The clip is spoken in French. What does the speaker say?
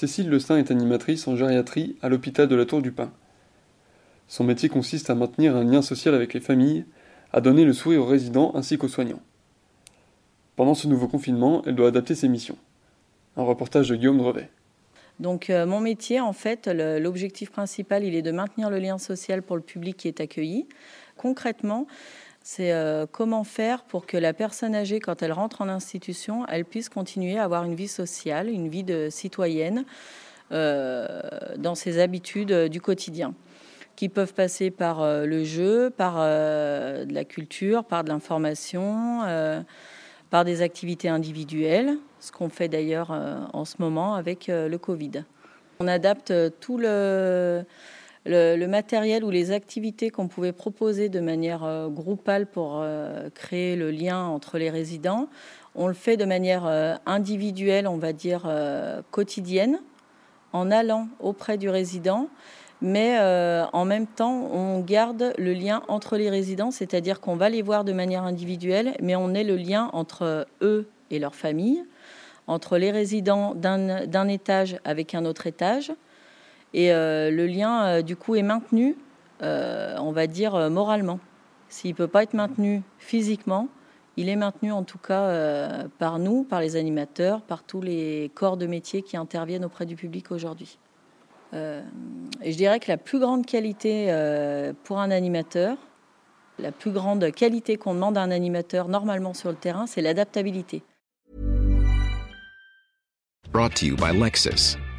Cécile Lestin est animatrice en gériatrie à l'hôpital de la Tour du Pin. Son métier consiste à maintenir un lien social avec les familles, à donner le sourire aux résidents ainsi qu'aux soignants. Pendant ce nouveau confinement, elle doit adapter ses missions. Un reportage de Guillaume Drevet. Donc euh, mon métier, en fait, l'objectif principal, il est de maintenir le lien social pour le public qui est accueilli. Concrètement, c'est euh, comment faire pour que la personne âgée, quand elle rentre en institution, elle puisse continuer à avoir une vie sociale, une vie de citoyenne euh, dans ses habitudes euh, du quotidien, qui peuvent passer par le jeu, par de la culture, par de l'information, par des activités individuelles, ce qu'on fait d'ailleurs en ce moment avec le Covid. On adapte tout le matériel ou les activités qu'on pouvait proposer de manière euh, groupale pour euh, créer le lien entre les résidents, on le fait de manière euh, individuelle, on va dire quotidienne, en allant auprès du résident, mais en même temps, on garde le lien entre les résidents, c'est-à-dire qu'on va les voir de manière individuelle, mais on est le lien entre eux et leur famille, entre les résidents d'un étage avec un autre étage, et euh, le lien, euh, du coup, est maintenu, euh, on va dire, moralement. S'il ne peut pas être maintenu physiquement, il est maintenu en tout cas par nous, par les animateurs, par tous les corps de métier qui interviennent auprès du public aujourd'hui. et je dirais que la plus grande qualité pour un animateur, la plus grande qualité qu'on demande à un animateur normalement sur le terrain, c'est l'adaptabilité. Brought to you by.